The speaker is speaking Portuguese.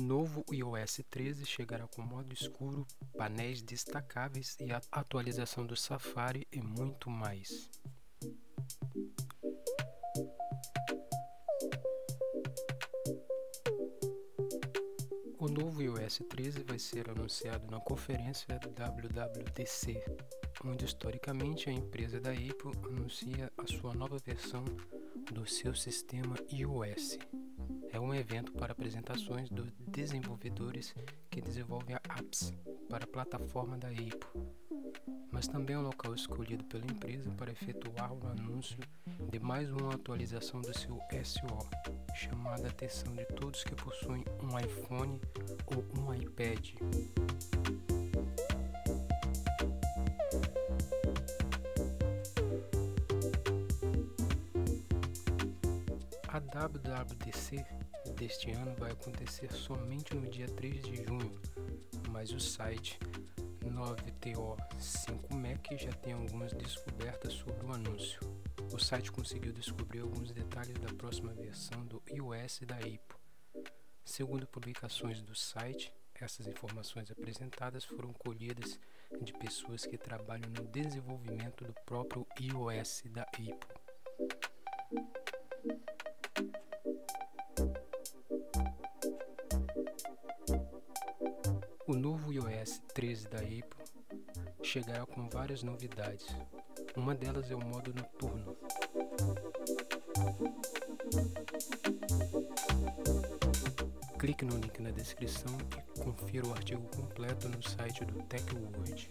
novo iOS 13 chegará com modo escuro, painéis destacáveis e a atualização do Safari e muito mais. O novo iOS 13 vai ser anunciado na conferência WWDC, onde historicamente a empresa da Apple anuncia a sua nova versão do seu sistema iOS. É um evento para apresentações dos desenvolvedores que desenvolvem apps para a plataforma da Apple, mas também é um local escolhido pela empresa para efetuar o anúncio de mais uma atualização do seu SO, chamada a atenção de todos que possuem um iPhone ou um iPad. A WWDC deste ano vai acontecer somente no dia 3 de junho, mas o site 9TO5Mac já tem algumas descobertas sobre o anúncio. O site conseguiu descobrir alguns detalhes da próxima versão do iOS da Apple. Segundo publicações do site, essas informações apresentadas foram colhidas de pessoas que trabalham no desenvolvimento do próprio iOS da Apple. O novo iOS 13 da Apple chegará com várias novidades. Uma delas é o modo noturno. Clique no link na descrição e confira o artigo completo no site do TechWord.